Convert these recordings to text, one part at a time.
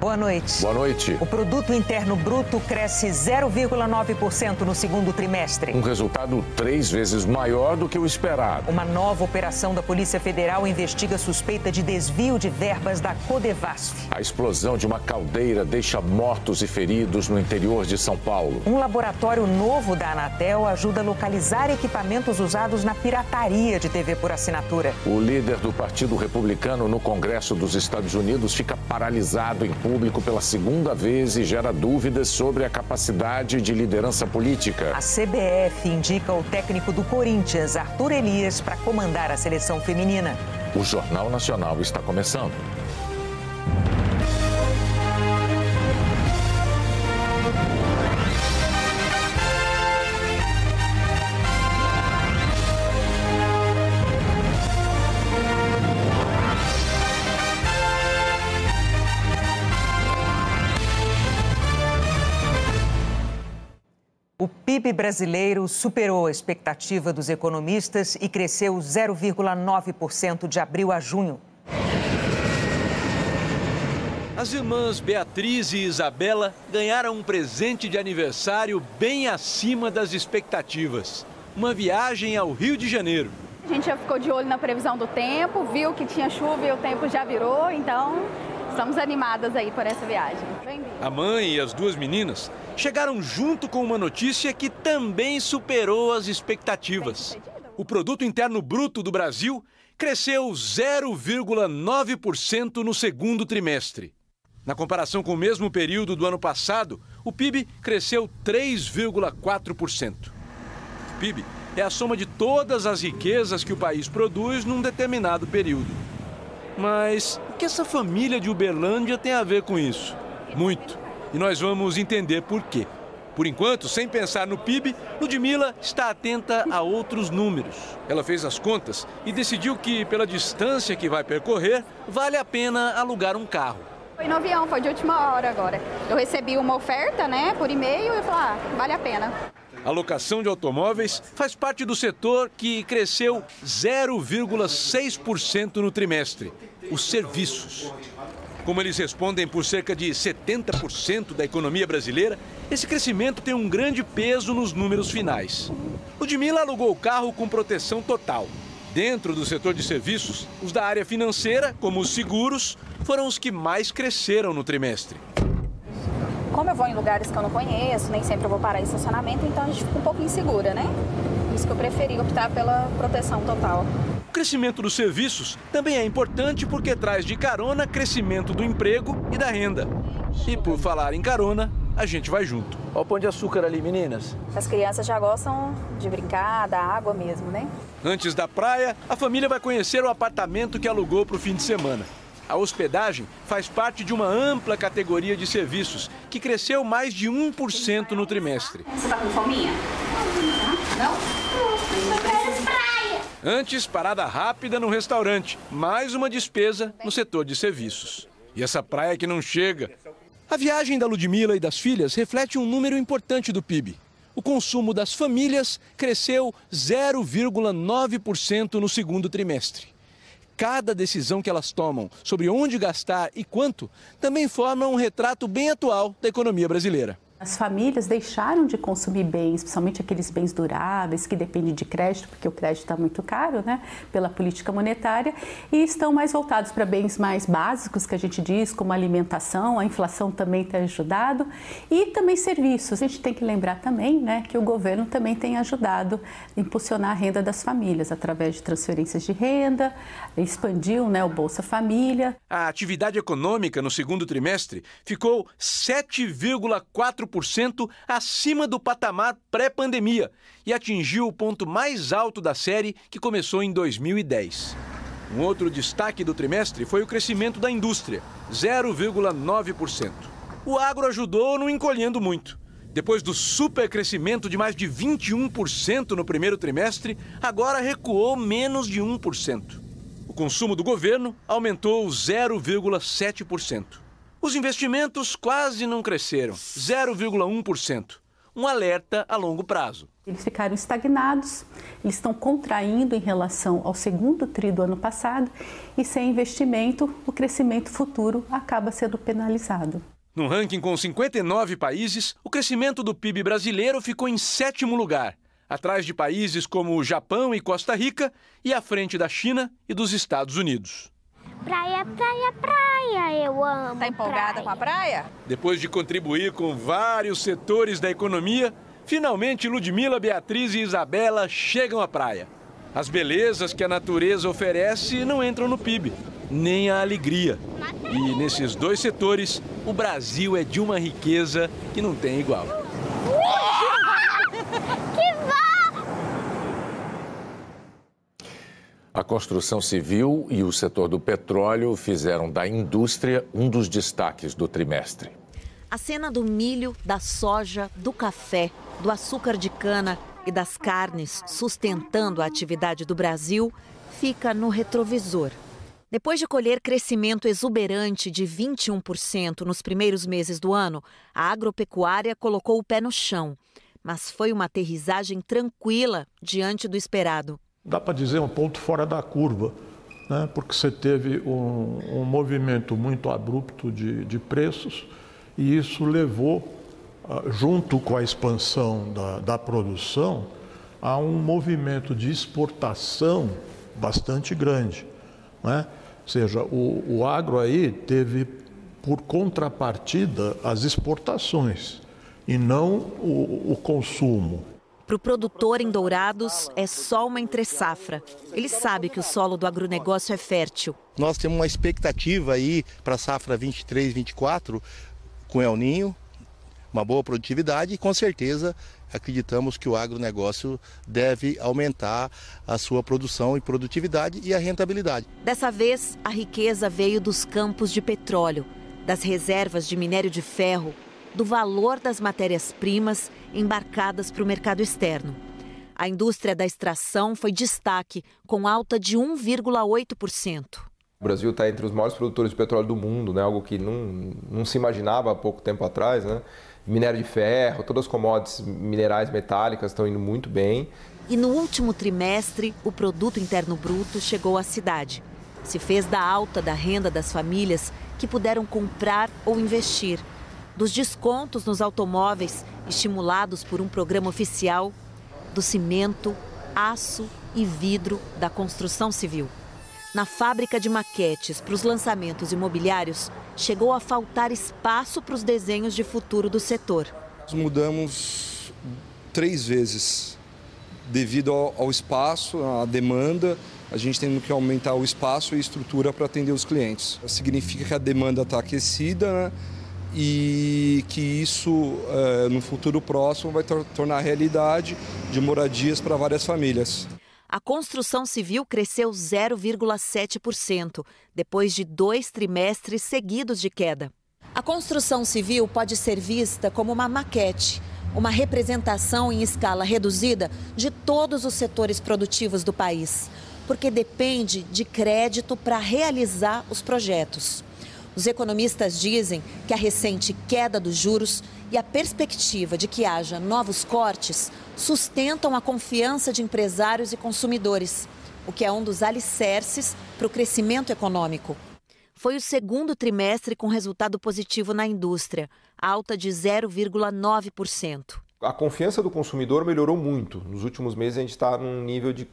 Boa noite. Boa noite. O produto interno bruto cresce 0,9% no segundo trimestre. Um resultado três vezes maior do que o esperado. Uma nova operação da Polícia Federal investiga suspeita de desvio de verbas da Codevasf. A explosão de uma caldeira deixa mortos e feridos no interior de São Paulo. Um laboratório novo da Anatel ajuda a localizar equipamentos usados na pirataria de TV por assinatura. O líder do Partido Republicano no Congresso dos Estados Unidos fica paralisado em público pela segunda vez e gera dúvidas sobre a capacidade de liderança política. A CBF indica o técnico do Corinthians, Arthur Elias, para comandar a seleção feminina. O Jornal Nacional está começando. PIB brasileiro superou a expectativa dos economistas e cresceu 0,9% de abril a junho. As irmãs Beatriz e Isabela ganharam um presente de aniversário bem acima das expectativas. Uma viagem ao Rio de Janeiro. A gente já ficou de olho na previsão do tempo, viu que tinha chuva e o tempo já virou, então estamos animadas aí por essa viagem. A mãe e as duas meninas chegaram junto com uma notícia que também superou as expectativas. O produto interno bruto do Brasil cresceu 0,9% no segundo trimestre. Na comparação com o mesmo período do ano passado, o PIB cresceu 3,4%. O PIB é a soma de todas as riquezas que o país produz num determinado período. Mas o que essa família de Uberlândia tem a ver com isso? Muito. E nós vamos entender por quê. Por enquanto, sem pensar no PIB, Ludmilla está atenta a outros números. Ela fez as contas e decidiu que, pela distância que vai percorrer, vale a pena alugar um carro. Foi no avião, foi de última hora agora. Eu recebi uma oferta, né, por e-mail e falei, ah, vale a pena. A locação de automóveis faz parte do setor que cresceu 0,6% no trimestre, os serviços. Como eles respondem por cerca de 70% da economia brasileira, esse crescimento tem um grande peso nos números finais. Ludmilla alugou o carro com proteção total. Dentro do setor de serviços, os da área financeira, como os seguros, foram os que mais cresceram no trimestre. Como eu vou em lugares que eu não conheço, nem sempre eu vou parar em estacionamento, então a gente fica um pouco insegura, né? Por isso que eu preferi optar pela proteção total. O crescimento dos serviços também é importante porque traz de carona crescimento do emprego e da renda. E por falar em carona, a gente vai junto. Olha o pão de açúcar ali, meninas. As crianças já gostam de brincar, da água mesmo, né? Antes da praia, a família vai conhecer o apartamento que alugou para o fim de semana. A hospedagem faz parte de uma ampla categoria de serviços, que cresceu mais de 1% no trimestre. Você tá com fominha? Não? Antes, parada rápida no restaurante, mais uma despesa no setor de serviços. E essa praia que não chega. A viagem da Ludmilla e das filhas reflete um número importante do PIB. O consumo das famílias cresceu 0,9% no segundo trimestre. Cada decisão que elas tomam sobre onde gastar e quanto também forma um retrato bem atual da economia brasileira. As famílias deixaram de consumir bens, principalmente aqueles bens duráveis que dependem de crédito, porque o crédito está muito caro, né, pela política monetária, e estão mais voltados para bens mais básicos, que a gente diz, como alimentação, a inflação também tem ajudado, e também serviços. A gente tem que lembrar também, né, que o governo também tem ajudado a impulsionar a renda das famílias através de transferências de renda, expandiu, né, o Bolsa Família. A atividade econômica no segundo trimestre ficou 7,4 acima do patamar pré-pandemia e atingiu o ponto mais alto da série que começou em 2010. Um outro destaque do trimestre foi o crescimento da indústria, 0,9%. O agro ajudou não encolhendo muito. Depois do supercrescimento de mais de 21% no primeiro trimestre, agora recuou menos de 1%. O consumo do governo aumentou 0,7%. Os investimentos quase não cresceram, 0,1%. Um alerta a longo prazo. Eles ficaram estagnados, eles estão contraindo em relação ao segundo tri do ano passado e sem investimento, o crescimento futuro acaba sendo penalizado. No ranking com 59 países, o crescimento do PIB brasileiro ficou em sétimo lugar, atrás de países como o Japão e Costa Rica e à frente da China e dos Estados Unidos. Praia, praia, praia, eu amo. Tá empolgada praia. com a praia? Depois de contribuir com vários setores da economia, finalmente Ludmila, Beatriz e Isabela chegam à praia. As belezas que a natureza oferece não entram no PIB, nem a alegria. E nesses dois setores, o Brasil é de uma riqueza que não tem igual. Que bom! A construção civil e o setor do petróleo fizeram da indústria um dos destaques do trimestre. A cena do milho, da soja, do café, do açúcar de cana e das carnes sustentando a atividade do Brasil fica no retrovisor. Depois de colher crescimento exuberante de 21% nos primeiros meses do ano, a agropecuária colocou o pé no chão. Mas foi uma aterrissagem tranquila diante do esperado. Dá para dizer um ponto fora da curva, né? porque você teve um, um movimento muito abrupto de, de preços e isso levou, ah, junto com a expansão da, da produção, a um movimento de exportação bastante grande. Né? Ou seja, o, o agro aí teve por contrapartida as exportações e não o, o consumo. Para o produtor em Dourados, é só uma entre-safra. Ele sabe que o solo do agronegócio é fértil. Nós temos uma expectativa aí para a safra 23, 24 com El Ninho, uma boa produtividade e com certeza acreditamos que o agronegócio deve aumentar a sua produção e produtividade e a rentabilidade. Dessa vez, a riqueza veio dos campos de petróleo, das reservas de minério de ferro, do valor das matérias-primas embarcadas para o mercado externo. A indústria da extração foi destaque, com alta de 1,8%. O Brasil está entre os maiores produtores de petróleo do mundo, né? algo que não, não se imaginava há pouco tempo atrás. Né? Minério de ferro, todas as commodities minerais metálicas estão indo muito bem. E no último trimestre, o produto interno bruto chegou à cidade. Se fez da alta da renda das famílias que puderam comprar ou investir, dos descontos nos automóveis estimulados por um programa oficial, do cimento, aço e vidro da construção civil. Na fábrica de maquetes para os lançamentos imobiliários, chegou a faltar espaço para os desenhos de futuro do setor. Mudamos três vezes devido ao, ao espaço, à demanda. A gente tem que aumentar o espaço e estrutura para atender os clientes. Significa que a demanda está aquecida né? E que isso, é, no futuro próximo, vai tor tornar realidade de moradias para várias famílias. A construção civil cresceu 0,7%, depois de dois trimestres seguidos de queda. A construção civil pode ser vista como uma maquete, uma representação em escala reduzida de todos os setores produtivos do país, porque depende de crédito para realizar os projetos. Os economistas dizem que a recente queda dos juros e a perspectiva de que haja novos cortes sustentam a confiança de empresários e consumidores, o que é um dos alicerces para o crescimento econômico. Foi o segundo trimestre com resultado positivo na indústria, alta de 0,9%. A confiança do consumidor melhorou muito. Nos últimos meses a gente está num nível de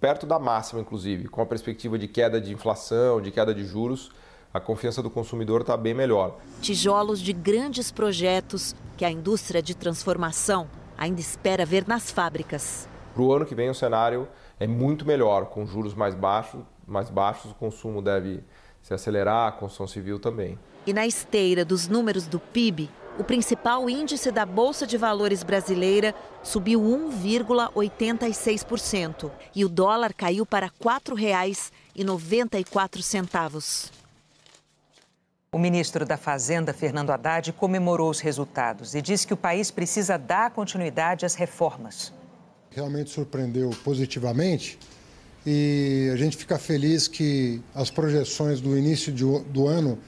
perto da máxima, inclusive, com a perspectiva de queda de inflação, de queda de juros a confiança do consumidor está bem melhor. Tijolos de grandes projetos que a indústria de transformação ainda espera ver nas fábricas. Para o ano que vem o cenário é muito melhor, com juros mais baixos, mais baixos o consumo deve se acelerar, a construção civil também. E na esteira dos números do PIB, o principal índice da Bolsa de Valores brasileira subiu 1,86% e o dólar caiu para R$ 4,94. O ministro da Fazenda, Fernando Haddad, comemorou os resultados e disse que o país precisa dar continuidade às reformas. Realmente surpreendeu positivamente e a gente fica feliz que as projeções do início do ano,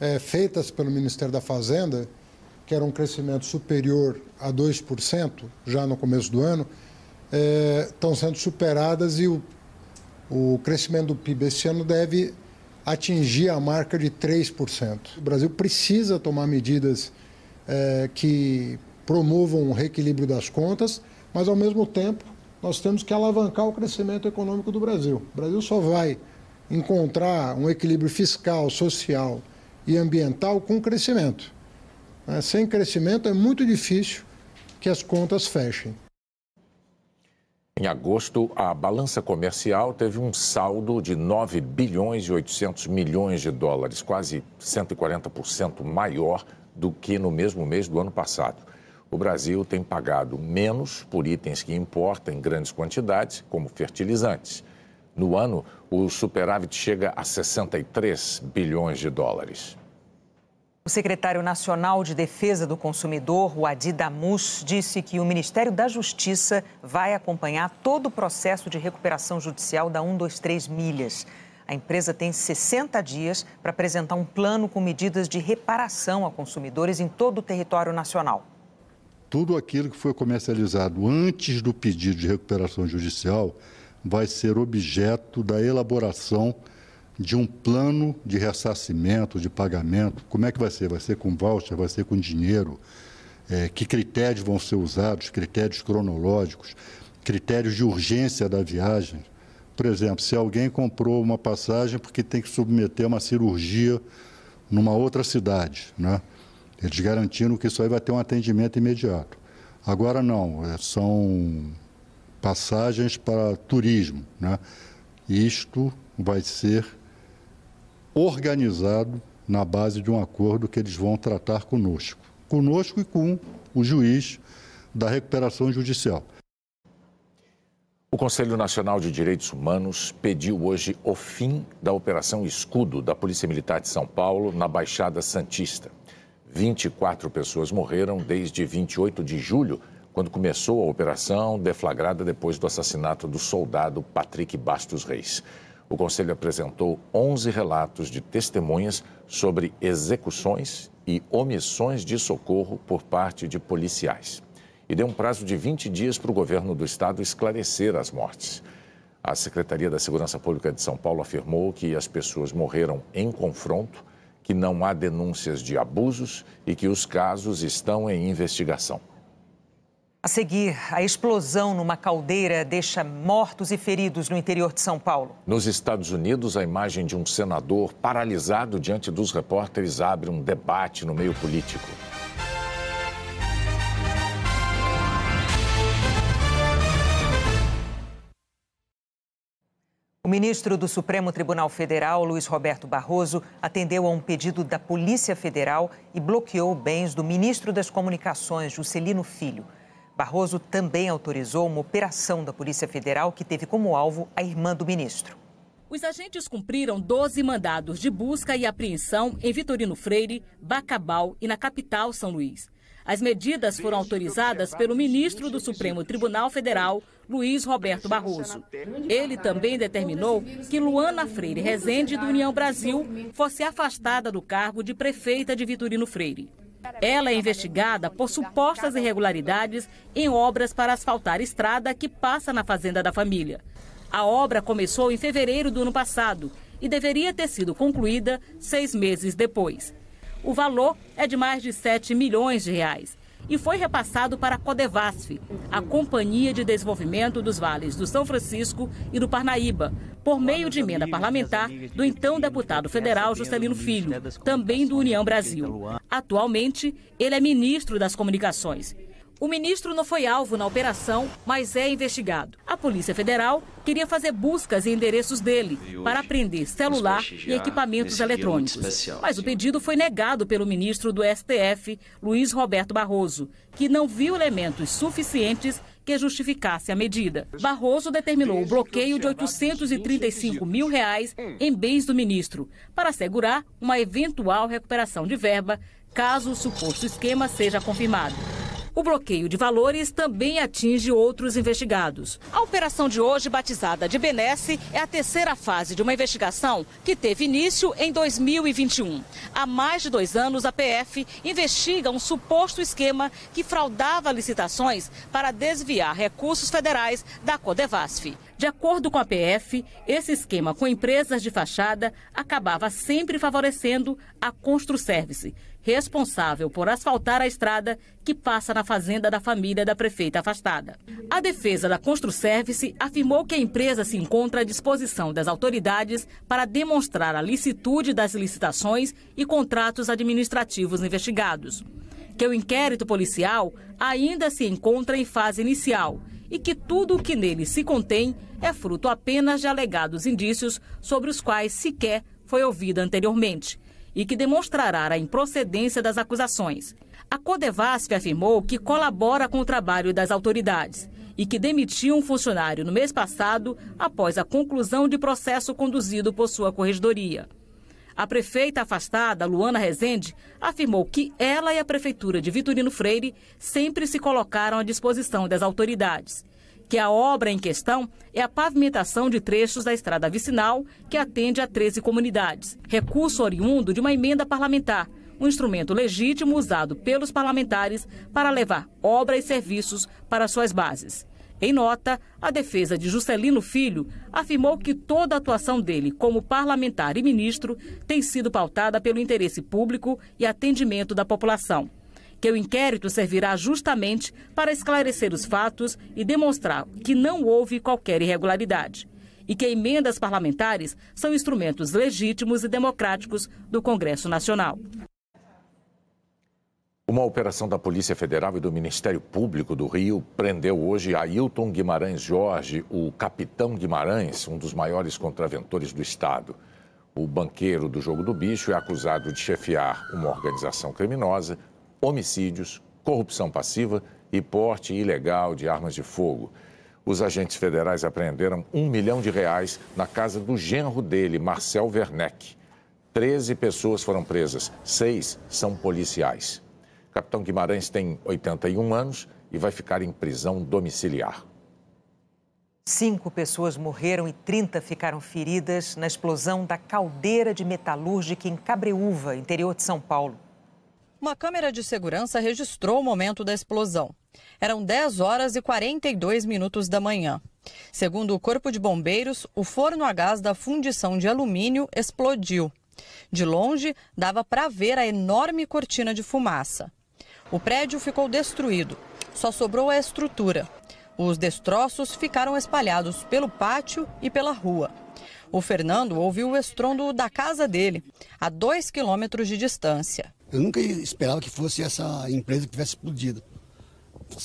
é, feitas pelo Ministério da Fazenda, que era um crescimento superior a 2% já no começo do ano, é, estão sendo superadas e o, o crescimento do PIB esse ano deve atingir a marca de 3%. O Brasil precisa tomar medidas é, que promovam o reequilíbrio das contas, mas ao mesmo tempo nós temos que alavancar o crescimento econômico do Brasil. O Brasil só vai encontrar um equilíbrio fiscal, social e ambiental com crescimento. É, sem crescimento é muito difícil que as contas fechem. Em agosto, a balança comercial teve um saldo de 9 bilhões e 800 milhões de dólares, quase 140% maior do que no mesmo mês do ano passado. O Brasil tem pagado menos por itens que importa em grandes quantidades, como fertilizantes. No ano, o superávit chega a 63 bilhões de dólares. O secretário nacional de Defesa do Consumidor, o Adi Damus, disse que o Ministério da Justiça vai acompanhar todo o processo de recuperação judicial da 123 Milhas. A empresa tem 60 dias para apresentar um plano com medidas de reparação a consumidores em todo o território nacional. Tudo aquilo que foi comercializado antes do pedido de recuperação judicial vai ser objeto da elaboração de um plano de ressarcimento, de pagamento. Como é que vai ser? Vai ser com voucher? Vai ser com dinheiro? É, que critérios vão ser usados? Critérios cronológicos? Critérios de urgência da viagem? Por exemplo, se alguém comprou uma passagem porque tem que submeter uma cirurgia numa outra cidade, né? Eles garantiram que isso aí vai ter um atendimento imediato. Agora não, é, são passagens para turismo, né? Isto vai ser organizado na base de um acordo que eles vão tratar conosco, conosco e com o juiz da recuperação judicial. O Conselho Nacional de Direitos Humanos pediu hoje o fim da Operação Escudo da Polícia Militar de São Paulo na Baixada Santista. 24 pessoas morreram desde 28 de julho, quando começou a operação, deflagrada depois do assassinato do soldado Patrick Bastos Reis o Conselho apresentou 11 relatos de testemunhas sobre execuções e omissões de socorro por parte de policiais. E deu um prazo de 20 dias para o governo do estado esclarecer as mortes. A Secretaria da Segurança Pública de São Paulo afirmou que as pessoas morreram em confronto, que não há denúncias de abusos e que os casos estão em investigação. A seguir, a explosão numa caldeira deixa mortos e feridos no interior de São Paulo. Nos Estados Unidos, a imagem de um senador paralisado diante dos repórteres abre um debate no meio político. O ministro do Supremo Tribunal Federal, Luiz Roberto Barroso, atendeu a um pedido da Polícia Federal e bloqueou bens do ministro das Comunicações, Juscelino Filho. Barroso também autorizou uma operação da Polícia Federal que teve como alvo a irmã do ministro. Os agentes cumpriram 12 mandados de busca e apreensão em Vitorino Freire, Bacabal e na capital São Luís. As medidas foram autorizadas pelo ministro do Supremo Tribunal Federal, Luiz Roberto Barroso. Ele também determinou que Luana Freire Rezende, do União Brasil, fosse afastada do cargo de prefeita de Vitorino Freire. Ela é investigada por supostas irregularidades em obras para asfaltar estrada que passa na fazenda da família. A obra começou em fevereiro do ano passado e deveria ter sido concluída seis meses depois. O valor é de mais de 7 milhões de reais e foi repassado para a Codevasf, a Companhia de Desenvolvimento dos Vales do São Francisco e do Parnaíba, por meio de emenda parlamentar do então deputado federal Juscelino Filho, também do União Brasil. Atualmente, ele é ministro das Comunicações. O ministro não foi alvo na operação, mas é investigado. A Polícia Federal queria fazer buscas em endereços dele para apreender celular e equipamentos eletrônicos. Mas o pedido foi negado pelo ministro do STF, Luiz Roberto Barroso, que não viu elementos suficientes que justificasse a medida. Barroso determinou o bloqueio de 835 mil reais em bens do ministro, para assegurar uma eventual recuperação de verba caso o suposto esquema seja confirmado. O bloqueio de valores também atinge outros investigados. A operação de hoje, batizada de Benesse, é a terceira fase de uma investigação que teve início em 2021. Há mais de dois anos, a PF investiga um suposto esquema que fraudava licitações para desviar recursos federais da Codevasf. De acordo com a PF, esse esquema com empresas de fachada acabava sempre favorecendo a Construservice, responsável por asfaltar a estrada que passa na fazenda da família da prefeita afastada. A defesa da Construservice afirmou que a empresa se encontra à disposição das autoridades para demonstrar a licitude das licitações e contratos administrativos investigados. Que o inquérito policial ainda se encontra em fase inicial e que tudo o que nele se contém é fruto apenas de alegados indícios sobre os quais sequer foi ouvida anteriormente e que demonstrará a improcedência das acusações. A Codevasf afirmou que colabora com o trabalho das autoridades e que demitiu um funcionário no mês passado após a conclusão de processo conduzido por sua corregedoria. A prefeita afastada, Luana Rezende, afirmou que ela e a prefeitura de Vitorino Freire sempre se colocaram à disposição das autoridades. Que a obra em questão é a pavimentação de trechos da estrada vicinal que atende a 13 comunidades. Recurso oriundo de uma emenda parlamentar, um instrumento legítimo usado pelos parlamentares para levar obra e serviços para suas bases. Em nota, a defesa de Juscelino Filho afirmou que toda a atuação dele como parlamentar e ministro tem sido pautada pelo interesse público e atendimento da população. Que o inquérito servirá justamente para esclarecer os fatos e demonstrar que não houve qualquer irregularidade. E que emendas parlamentares são instrumentos legítimos e democráticos do Congresso Nacional. Uma operação da Polícia Federal e do Ministério Público do Rio prendeu hoje Ailton Guimarães Jorge, o capitão Guimarães, um dos maiores contraventores do Estado. O banqueiro do jogo do bicho é acusado de chefiar uma organização criminosa, homicídios, corrupção passiva e porte ilegal de armas de fogo. Os agentes federais apreenderam um milhão de reais na casa do genro dele, Marcel Werneck. Treze pessoas foram presas, seis são policiais. Capitão Guimarães tem 81 anos e vai ficar em prisão domiciliar. Cinco pessoas morreram e 30 ficaram feridas na explosão da caldeira de metalúrgica em Cabreúva, interior de São Paulo. Uma câmera de segurança registrou o momento da explosão. Eram 10 horas e 42 minutos da manhã. Segundo o Corpo de Bombeiros, o forno a gás da fundição de alumínio explodiu. De longe, dava para ver a enorme cortina de fumaça. O prédio ficou destruído, só sobrou a estrutura. Os destroços ficaram espalhados pelo pátio e pela rua. O Fernando ouviu o estrondo da casa dele, a dois quilômetros de distância. Eu nunca esperava que fosse essa empresa que tivesse explodido.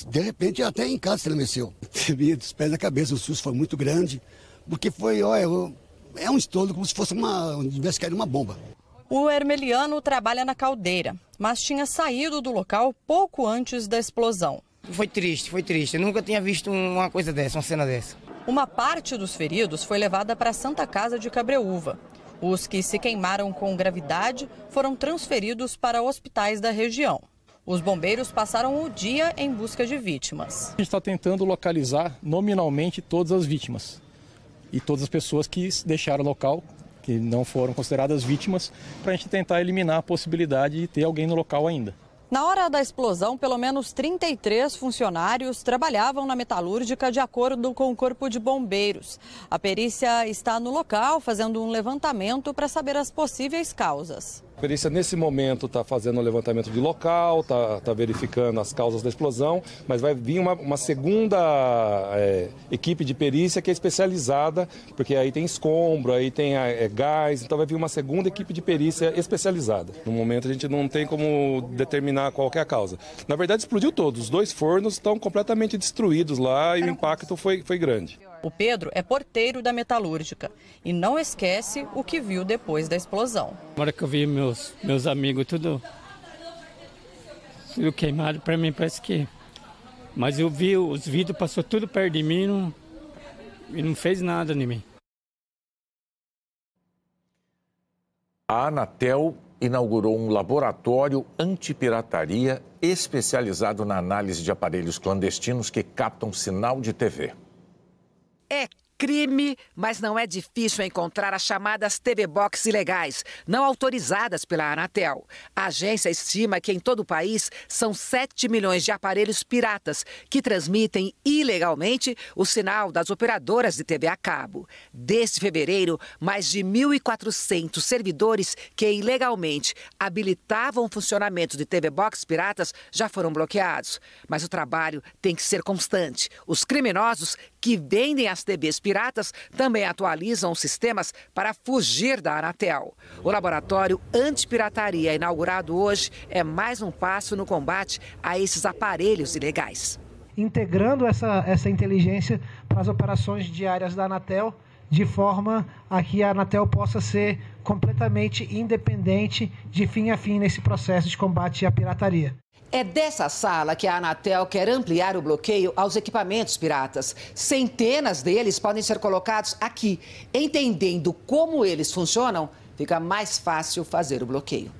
De repente, até em casa estremeceu. Tremia dos pés da cabeça, o susto foi muito grande, porque foi, olha, é um estouro como se fosse uma, tivesse caído uma bomba. O Hermeliano trabalha na caldeira, mas tinha saído do local pouco antes da explosão. Foi triste, foi triste. Eu nunca tinha visto uma coisa dessa, uma cena dessa. Uma parte dos feridos foi levada para a Santa Casa de Cabreúva. Os que se queimaram com gravidade foram transferidos para hospitais da região. Os bombeiros passaram o dia em busca de vítimas. A gente está tentando localizar nominalmente todas as vítimas e todas as pessoas que deixaram o local que não foram consideradas vítimas, para a gente tentar eliminar a possibilidade de ter alguém no local ainda. Na hora da explosão, pelo menos 33 funcionários trabalhavam na metalúrgica de acordo com o Corpo de Bombeiros. A perícia está no local fazendo um levantamento para saber as possíveis causas. A perícia, nesse momento, está fazendo um levantamento de local, está tá verificando as causas da explosão, mas vai vir uma, uma segunda é, equipe de perícia que é especializada, porque aí tem escombro, aí tem é, gás, então vai vir uma segunda equipe de perícia especializada. No momento, a gente não tem como determinar qual é a causa. Na verdade, explodiu todos. Os dois fornos estão completamente destruídos lá e o impacto foi, foi grande. O Pedro é porteiro da metalúrgica e não esquece o que viu depois da explosão. Na hora que eu vi meus, meus amigos tudo, tudo queimado, para mim parece que. Mas eu vi os vidros, passou tudo perto de mim não, e não fez nada em mim. A Anatel inaugurou um laboratório antipirataria especializado na análise de aparelhos clandestinos que captam sinal de TV. É crime, mas não é difícil encontrar as chamadas TV Box ilegais, não autorizadas pela Anatel. A agência estima que em todo o país são 7 milhões de aparelhos piratas que transmitem ilegalmente o sinal das operadoras de TV a cabo. Desde fevereiro, mais de 1.400 servidores que ilegalmente habilitavam o funcionamento de TV Box piratas já foram bloqueados. Mas o trabalho tem que ser constante. Os criminosos que vendem as TVs piratas também atualizam os sistemas para fugir da Anatel. O laboratório antipirataria inaugurado hoje é mais um passo no combate a esses aparelhos ilegais. Integrando essa, essa inteligência para as operações diárias da Anatel, de forma a que a Anatel possa ser completamente independente de fim a fim nesse processo de combate à pirataria. É dessa sala que a Anatel quer ampliar o bloqueio aos equipamentos piratas. Centenas deles podem ser colocados aqui. Entendendo como eles funcionam, fica mais fácil fazer o bloqueio.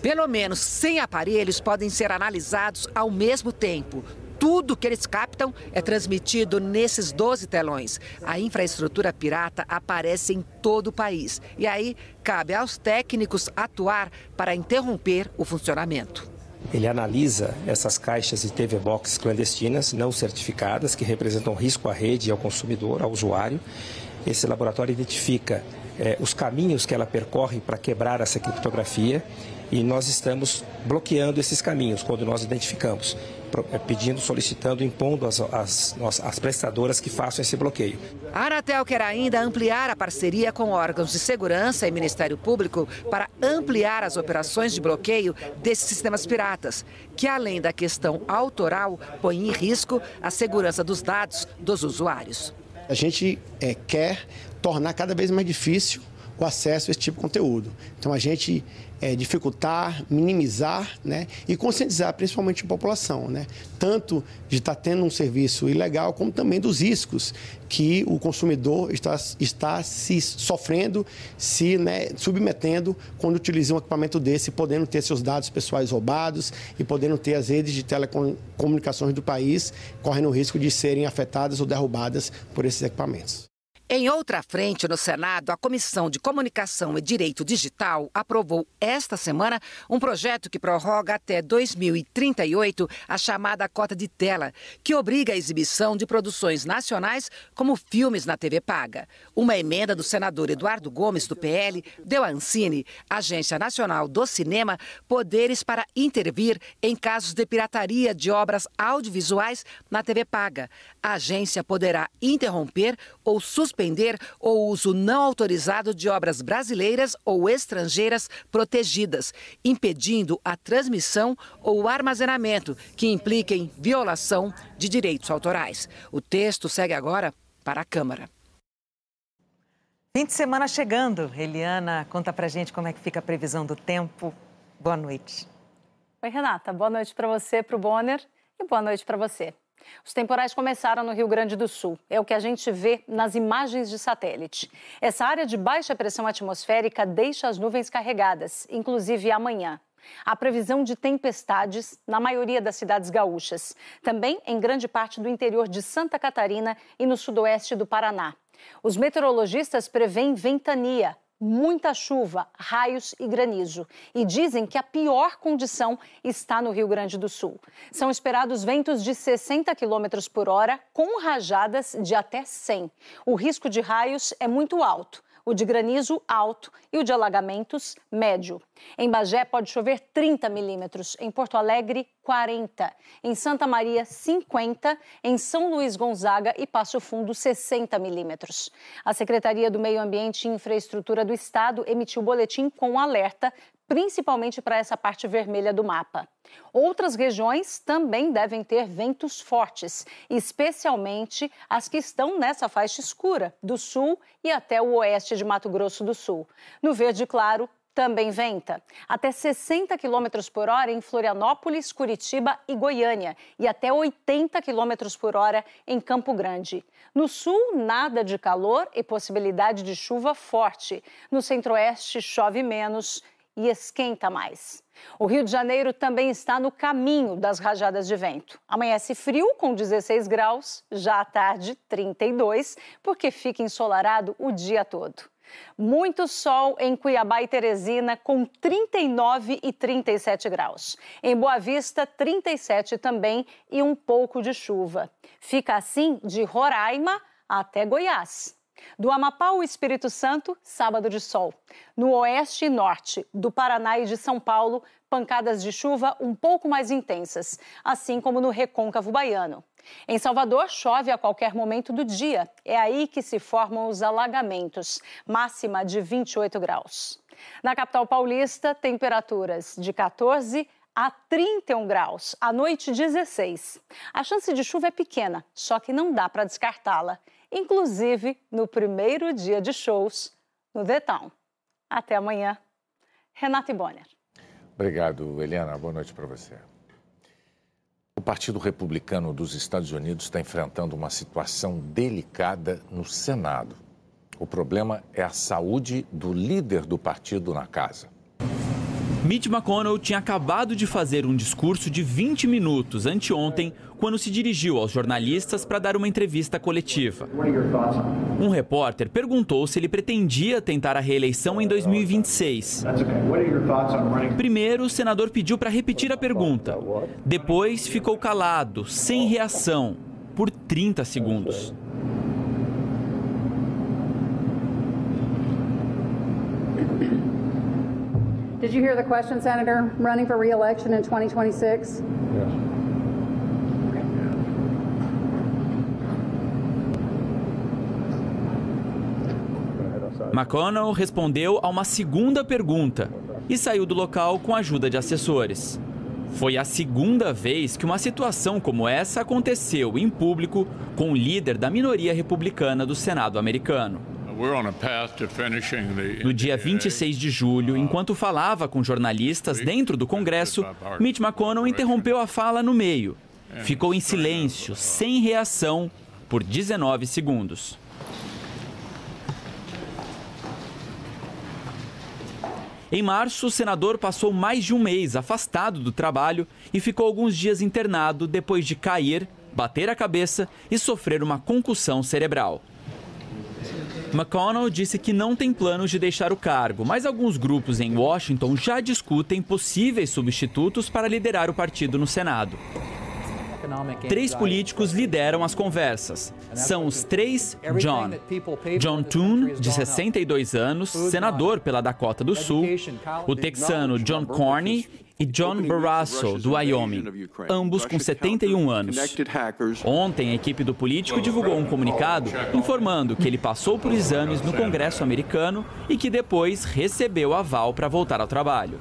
Pelo menos 100 aparelhos podem ser analisados ao mesmo tempo. Tudo que eles captam é transmitido nesses 12 telões. A infraestrutura pirata aparece em todo o país. E aí, cabe aos técnicos atuar para interromper o funcionamento. Ele analisa essas caixas de TV Box clandestinas não certificadas que representam risco à rede e ao consumidor, ao usuário. Esse laboratório identifica eh, os caminhos que ela percorre para quebrar essa criptografia e nós estamos bloqueando esses caminhos quando nós identificamos. É, pedindo, solicitando, impondo as, as, as prestadoras que façam esse bloqueio. A Anatel quer ainda ampliar a parceria com órgãos de segurança e Ministério Público para ampliar as operações de bloqueio desses sistemas piratas, que além da questão autoral, põe em risco a segurança dos dados dos usuários. A gente é, quer tornar cada vez mais difícil o acesso a esse tipo de conteúdo. Então a gente é, dificultar, minimizar né, e conscientizar principalmente a população, né, tanto de estar tendo um serviço ilegal, como também dos riscos que o consumidor está, está se sofrendo, se né, submetendo quando utiliza um equipamento desse, podendo ter seus dados pessoais roubados e podendo ter as redes de telecomunicações do país correndo o risco de serem afetadas ou derrubadas por esses equipamentos. Em outra frente, no Senado, a Comissão de Comunicação e Direito Digital aprovou esta semana um projeto que prorroga até 2038 a chamada cota de tela, que obriga a exibição de produções nacionais como filmes na TV paga. Uma emenda do senador Eduardo Gomes, do PL, deu à Ancine, Agência Nacional do Cinema, poderes para intervir em casos de pirataria de obras audiovisuais na TV paga. A agência poderá interromper ou suspender suspender o uso não autorizado de obras brasileiras ou estrangeiras protegidas, impedindo a transmissão ou armazenamento que impliquem violação de direitos autorais. O texto segue agora para a Câmara. Fim de semana chegando. Eliana, conta pra gente como é que fica a previsão do tempo. Boa noite. Oi, Renata. Boa noite para você, para o Bonner e boa noite para você. Os temporais começaram no Rio Grande do Sul. É o que a gente vê nas imagens de satélite. Essa área de baixa pressão atmosférica deixa as nuvens carregadas, inclusive amanhã. Há previsão de tempestades na maioria das cidades gaúchas, também em grande parte do interior de Santa Catarina e no sudoeste do Paraná. Os meteorologistas preveem ventania, muita chuva, raios e granizo. E dizem que a pior condição está no Rio Grande do Sul. São esperados ventos de 60 km por hora, com rajadas de até 100. O risco de raios é muito alto o de granizo alto e o de alagamentos médio. Em Bagé pode chover 30 milímetros, em Porto Alegre 40, em Santa Maria 50, em São Luís Gonzaga e Passo Fundo 60 milímetros. A Secretaria do Meio Ambiente e Infraestrutura do Estado emitiu boletim com alerta principalmente para essa parte vermelha do mapa. Outras regiões também devem ter ventos fortes, especialmente as que estão nessa faixa escura, do sul e até o oeste de Mato Grosso do Sul. No verde claro, também venta. Até 60 km por hora em Florianópolis, Curitiba e Goiânia e até 80 km por hora em Campo Grande. No sul, nada de calor e possibilidade de chuva forte. No centro-oeste, chove menos e esquenta mais. O Rio de Janeiro também está no caminho das rajadas de vento. Amanhece frio, com 16 graus, já à tarde, 32, porque fica ensolarado o dia todo. Muito sol em Cuiabá e Teresina, com 39 e 37 graus. Em Boa Vista, 37 também e um pouco de chuva. Fica assim de Roraima até Goiás. Do Amapá ao Espírito Santo, sábado de sol. No oeste e norte, do Paraná e de São Paulo, pancadas de chuva um pouco mais intensas, assim como no recôncavo baiano. Em Salvador, chove a qualquer momento do dia. É aí que se formam os alagamentos, máxima de 28 graus. Na capital paulista, temperaturas de 14 a 31 graus, à noite 16. A chance de chuva é pequena, só que não dá para descartá-la inclusive no primeiro dia de shows no The Town. Até amanhã. Renata Bonner. Obrigado, Eliana. Boa noite para você. O Partido Republicano dos Estados Unidos está enfrentando uma situação delicada no Senado. O problema é a saúde do líder do partido na casa. Mitch McConnell tinha acabado de fazer um discurso de 20 minutos anteontem, quando se dirigiu aos jornalistas para dar uma entrevista coletiva. Um repórter perguntou se ele pretendia tentar a reeleição em 2026. Primeiro, o senador pediu para repetir a pergunta. Depois, ficou calado, sem reação, por 30 segundos. You hear the question, Senator? Running for re-election in 2026? Yes. McConnell respondeu a uma segunda pergunta e saiu do local com a ajuda de assessores. Foi a segunda vez que uma situação como essa aconteceu em público com o líder da minoria republicana do Senado americano. No dia 26 de julho, enquanto falava com jornalistas dentro do Congresso, Mitch McConnell interrompeu a fala no meio. Ficou em silêncio, sem reação, por 19 segundos. Em março, o senador passou mais de um mês afastado do trabalho e ficou alguns dias internado depois de cair, bater a cabeça e sofrer uma concussão cerebral. McConnell disse que não tem planos de deixar o cargo, mas alguns grupos em Washington já discutem possíveis substitutos para liderar o partido no Senado. Três políticos lideram as conversas. São os três John. John Toon, de 62 anos, senador pela Dakota do Sul. O texano John Cornyn e John Barrasso, do Wyoming, ambos com 71 anos. Ontem, a equipe do político divulgou um comunicado informando que ele passou por exames no Congresso americano e que depois recebeu aval para voltar ao trabalho.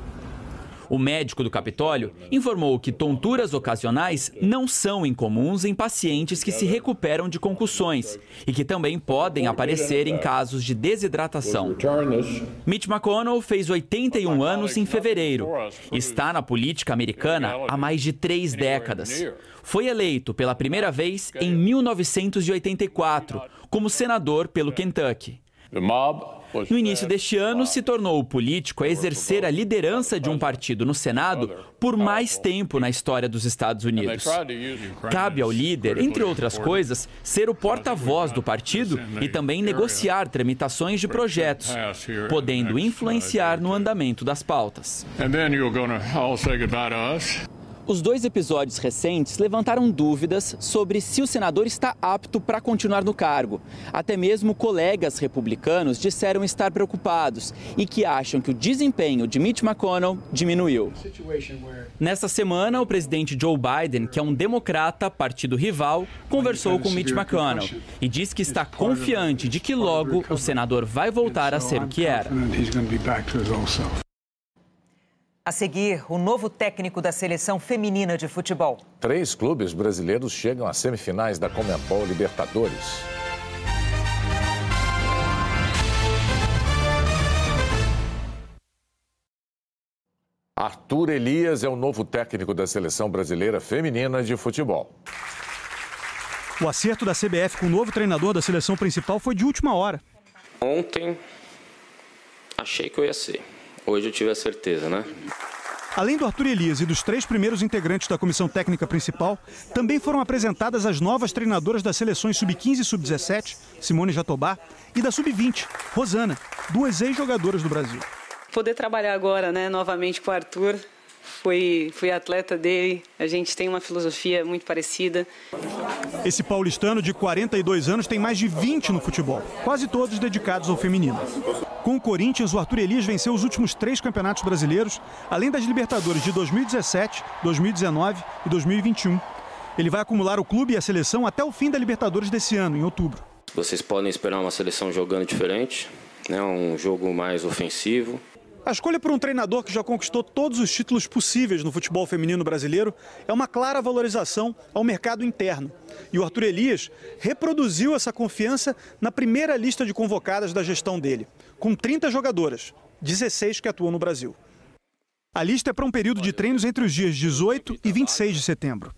O médico do Capitólio informou que tonturas ocasionais não são incomuns em pacientes que se recuperam de concussões e que também podem aparecer em casos de desidratação. Mitch McConnell fez 81 anos em fevereiro. Está na política americana há mais de três décadas. Foi eleito pela primeira vez em 1984 como senador pelo Kentucky. No início deste ano, se tornou o político a exercer a liderança de um partido no Senado por mais tempo na história dos Estados Unidos. Cabe ao líder, entre outras coisas, ser o porta-voz do partido e também negociar tramitações de projetos, podendo influenciar no andamento das pautas. Os dois episódios recentes levantaram dúvidas sobre se o senador está apto para continuar no cargo. Até mesmo colegas republicanos disseram estar preocupados e que acham que o desempenho de Mitch McConnell diminuiu. Nesta semana, o presidente Joe Biden, que é um democrata, partido rival, conversou com Mitch McConnell e disse que está confiante de que logo o senador vai voltar a ser o que era. A seguir, o novo técnico da seleção feminina de futebol. Três clubes brasileiros chegam às semifinais da Comembol Libertadores. Arthur Elias é o novo técnico da seleção brasileira feminina de futebol. O acerto da CBF com o novo treinador da seleção principal foi de última hora. Ontem achei que eu ia ser Hoje eu tive a certeza, né? Além do Arthur Elias e dos três primeiros integrantes da comissão técnica principal, também foram apresentadas as novas treinadoras das seleções sub-15 e sub-17, Simone Jatobá, e da sub-20, Rosana, duas ex-jogadoras do Brasil. Poder trabalhar agora, né, novamente com o Arthur, fui, fui atleta dele, a gente tem uma filosofia muito parecida. Esse paulistano de 42 anos tem mais de 20 no futebol, quase todos dedicados ao feminino. Com o Corinthians, o Arthur Elias venceu os últimos três campeonatos brasileiros, além das Libertadores de 2017, 2019 e 2021. Ele vai acumular o clube e a seleção até o fim da Libertadores desse ano, em outubro. Vocês podem esperar uma seleção jogando diferente, né? um jogo mais ofensivo, a escolha por um treinador que já conquistou todos os títulos possíveis no futebol feminino brasileiro é uma clara valorização ao mercado interno. E o Arthur Elias reproduziu essa confiança na primeira lista de convocadas da gestão dele, com 30 jogadoras, 16 que atuam no Brasil. A lista é para um período de treinos entre os dias 18 e 26 de setembro.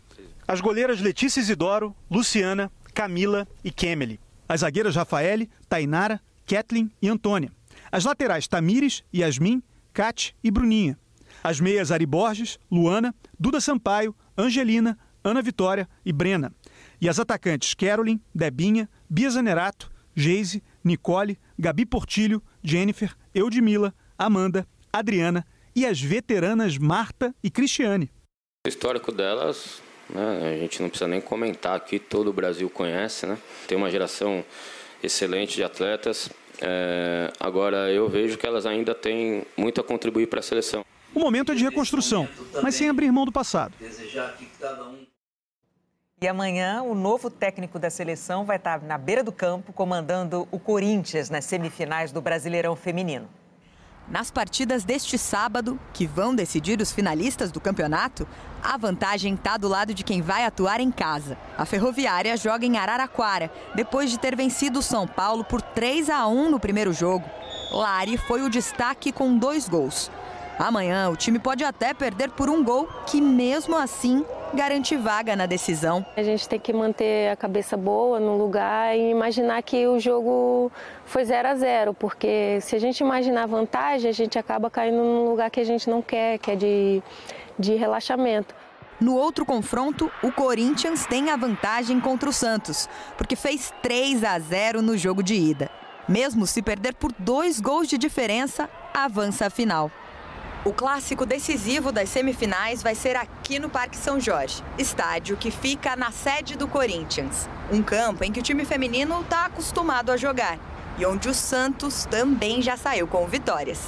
As goleiras Letícia Isidoro, Luciana, Camila e Kemely. As zagueiras Rafaele, Tainara, Kathleen e Antônia. As laterais Tamires, Yasmin, Cate e Bruninha. As meias Ari Borges, Luana, Duda Sampaio, Angelina, Ana Vitória e Brena. E as atacantes Carolyn, Debinha, Bia Zanerato, Geise, Nicole, Gabi Portilho, Jennifer, Eudmila, Amanda, Adriana e as veteranas Marta e Cristiane. O histórico delas, né, a gente não precisa nem comentar aqui, todo o Brasil conhece, né? Tem uma geração excelente de atletas, é, agora, eu vejo que elas ainda têm muito a contribuir para a seleção. O momento é de reconstrução, mas sem abrir mão do passado. E amanhã, o novo técnico da seleção vai estar na beira do campo comandando o Corinthians nas semifinais do Brasileirão Feminino. Nas partidas deste sábado, que vão decidir os finalistas do campeonato, a vantagem está do lado de quem vai atuar em casa. A Ferroviária joga em Araraquara, depois de ter vencido o São Paulo por 3 a 1 no primeiro jogo. Lari foi o destaque com dois gols. Amanhã, o time pode até perder por um gol, que mesmo assim garante vaga na decisão. A gente tem que manter a cabeça boa no lugar e imaginar que o jogo foi 0 a 0 porque se a gente imaginar vantagem, a gente acaba caindo num lugar que a gente não quer, que é de, de relaxamento. No outro confronto, o Corinthians tem a vantagem contra o Santos, porque fez 3 a 0 no jogo de ida. Mesmo se perder por dois gols de diferença, avança a final. O clássico decisivo das semifinais vai ser aqui no Parque São Jorge, estádio que fica na sede do Corinthians. Um campo em que o time feminino está acostumado a jogar e onde o Santos também já saiu com vitórias.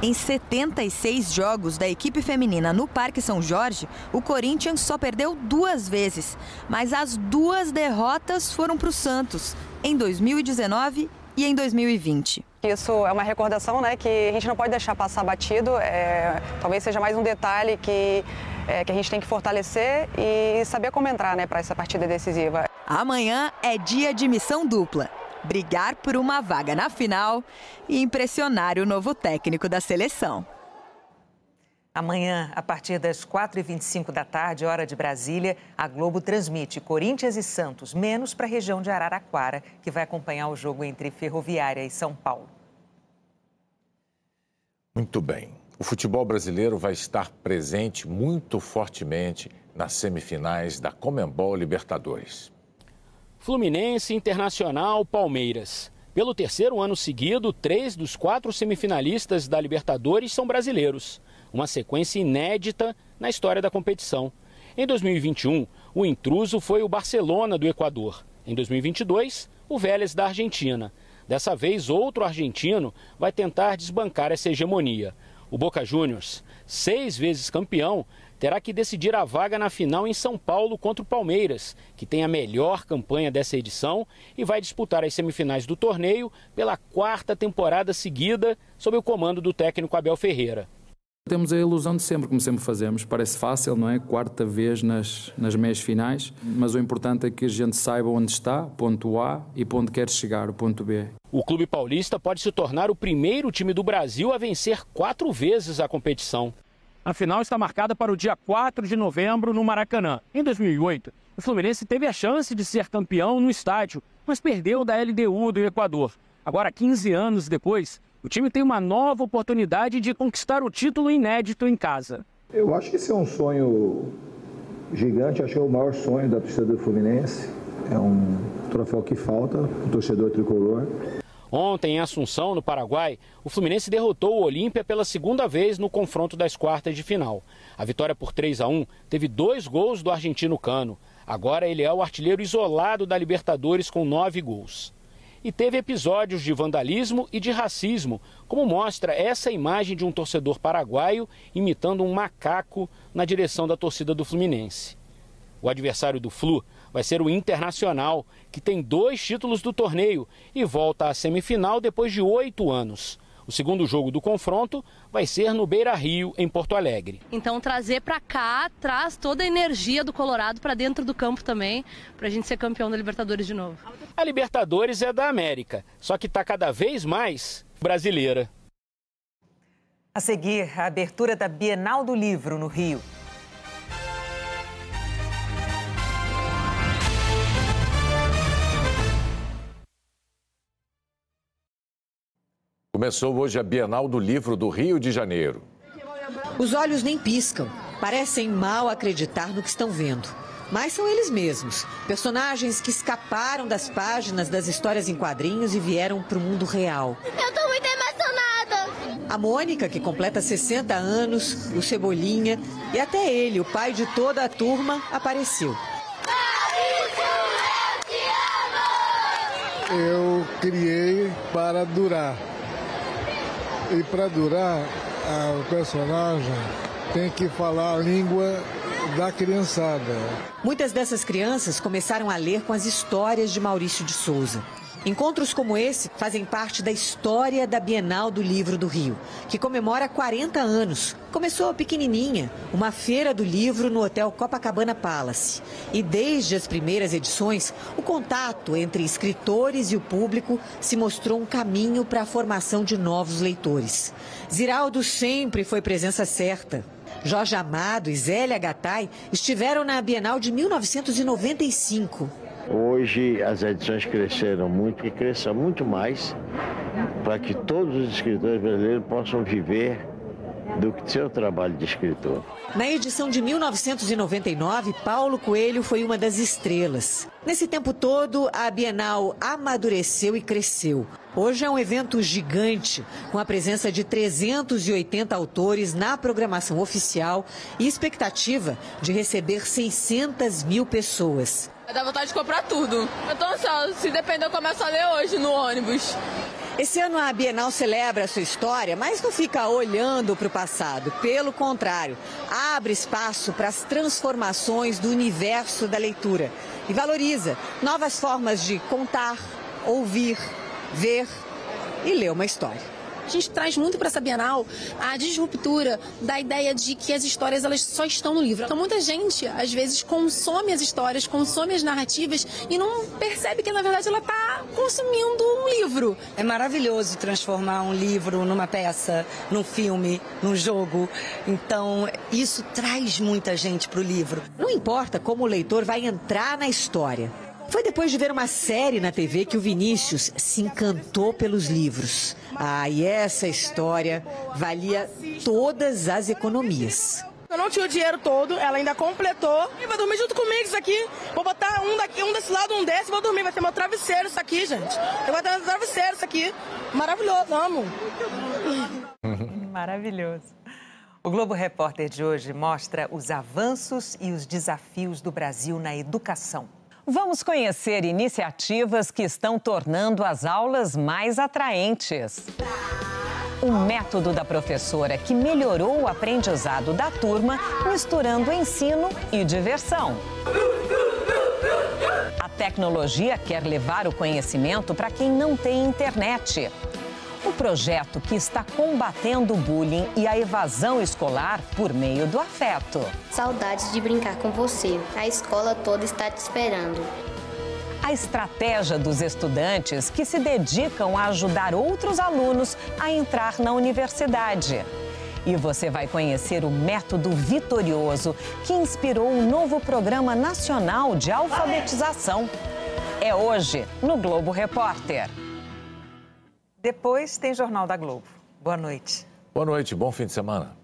Em 76 jogos da equipe feminina no Parque São Jorge, o Corinthians só perdeu duas vezes, mas as duas derrotas foram para o Santos, em 2019 e em 2020. Isso é uma recordação né, que a gente não pode deixar passar batido. É, talvez seja mais um detalhe que, é, que a gente tem que fortalecer e saber como entrar né, para essa partida decisiva. Amanhã é dia de missão dupla. Brigar por uma vaga na final e impressionar o novo técnico da seleção. Amanhã, a partir das 4h25 da tarde, hora de Brasília, a Globo transmite Corinthians e Santos, menos para a região de Araraquara, que vai acompanhar o jogo entre Ferroviária e São Paulo. Muito bem. O futebol brasileiro vai estar presente muito fortemente nas semifinais da Comembol Libertadores. Fluminense, Internacional, Palmeiras. Pelo terceiro ano seguido, três dos quatro semifinalistas da Libertadores são brasileiros uma sequência inédita na história da competição. Em 2021, o intruso foi o Barcelona do Equador. Em 2022, o Vélez da Argentina. Dessa vez, outro argentino vai tentar desbancar essa hegemonia. O Boca Juniors, seis vezes campeão, terá que decidir a vaga na final em São Paulo contra o Palmeiras, que tem a melhor campanha dessa edição e vai disputar as semifinais do torneio pela quarta temporada seguida sob o comando do técnico Abel Ferreira. Temos a ilusão de sempre, como sempre fazemos. Parece fácil, não é? Quarta vez nas, nas meias finais, mas o importante é que a gente saiba onde está, ponto A, e ponto quer chegar, o ponto B. O Clube Paulista pode se tornar o primeiro time do Brasil a vencer quatro vezes a competição. A final está marcada para o dia 4 de novembro no Maracanã. Em 2008, o Fluminense teve a chance de ser campeão no estádio, mas perdeu da LDU do Equador. Agora, 15 anos depois, O time tem uma nova oportunidade de conquistar o título inédito em casa. Eu acho que esse é um sonho gigante, acho que é o maior sonho da torcida do Fluminense. É um troféu que falta, o torcedor tricolor. Ontem, em Assunção, no Paraguai, o Fluminense derrotou o Olímpia pela segunda vez no confronto das quartas de final. A vitória por 3 a 1 teve dois gols do argentino Cano. Agora ele é o artilheiro isolado da Libertadores com nove gols. E teve episódios de vandalismo e de racismo, como mostra essa imagem de um torcedor paraguaio imitando um macaco na direção da torcida do Fluminense. O adversário do Flu vai ser o Internacional, que tem dois títulos do torneio e volta à semifinal depois de oito anos. O segundo jogo do confronto vai ser no Beira Rio, em Porto Alegre. Então, trazer para cá traz toda a energia do Colorado para dentro do campo também, para a gente ser campeão da Libertadores de novo. A Libertadores é da América, só que está cada vez mais brasileira. A seguir, a abertura da Bienal do Livro no Rio. Começou hoje a Bienal do Livro do Rio de Janeiro. Os olhos nem piscam, parecem mal acreditar no que estão vendo. Mas são eles mesmos, personagens que escaparam das páginas das histórias em quadrinhos e vieram para o mundo real. Eu tô muito emocionada! A Mônica, que completa 60 anos, o Cebolinha e até ele, o pai de toda a turma, apareceu. Eu criei para durar. E para durar, o personagem tem que falar a língua da criançada. Muitas dessas crianças começaram a ler com as histórias de Maurício de Souza. Encontros como esse fazem parte da história da Bienal do Livro do Rio, que comemora 40 anos. Começou pequenininha, uma feira do livro no Hotel Copacabana Palace. E desde as primeiras edições, o contato entre escritores e o público se mostrou um caminho para a formação de novos leitores. Ziraldo sempre foi presença certa. Jorge Amado e Zélia Gattai estiveram na Bienal de 1995. Hoje as edições cresceram muito e cresçam muito mais para que todos os escritores brasileiros possam viver do seu trabalho de escritor. Na edição de 1999, Paulo Coelho foi uma das estrelas. Nesse tempo todo, a Bienal amadureceu e cresceu. Hoje é um evento gigante, com a presença de 380 autores na programação oficial e expectativa de receber 600 mil pessoas. Dá vontade de comprar tudo. Eu tô ansiosa. Se depender, eu começo a ler hoje no ônibus. Esse ano a Bienal celebra a sua história, mas não fica olhando para o passado. Pelo contrário, abre espaço para as transformações do universo da leitura e valoriza novas formas de contar, ouvir, ver e ler uma história gente traz muito para essa Bienal a disruptura da ideia de que as histórias elas só estão no livro. Então muita gente às vezes consome as histórias, consome as narrativas e não percebe que na verdade ela está consumindo um livro. É maravilhoso transformar um livro numa peça, num filme, num jogo. Então isso traz muita gente para o livro. Não importa como o leitor vai entrar na história. Foi depois de ver uma série na TV que o Vinícius se encantou pelos livros. Ah, e essa história valia todas as economias. Eu não tinha o dinheiro todo, ela ainda completou. E vai dormir junto comigo isso aqui. Vou botar um daqui, um desse lado, um desse, vou dormir. Vai ter meu travesseiro isso aqui, gente. Eu vou ter meu travesseiro isso aqui. Maravilhoso, amo. Maravilhoso. O Globo Repórter de hoje mostra os avanços e os desafios do Brasil na educação. Vamos conhecer iniciativas que estão tornando as aulas mais atraentes. O método da professora que melhorou o aprendizado da turma, misturando ensino e diversão. A tecnologia quer levar o conhecimento para quem não tem internet. Projeto que está combatendo o bullying e a evasão escolar por meio do afeto. Saudades de brincar com você. A escola toda está te esperando. A estratégia dos estudantes que se dedicam a ajudar outros alunos a entrar na universidade. E você vai conhecer o método vitorioso que inspirou o novo Programa Nacional de Alfabetização. É hoje no Globo Repórter. Depois tem Jornal da Globo. Boa noite. Boa noite, bom fim de semana.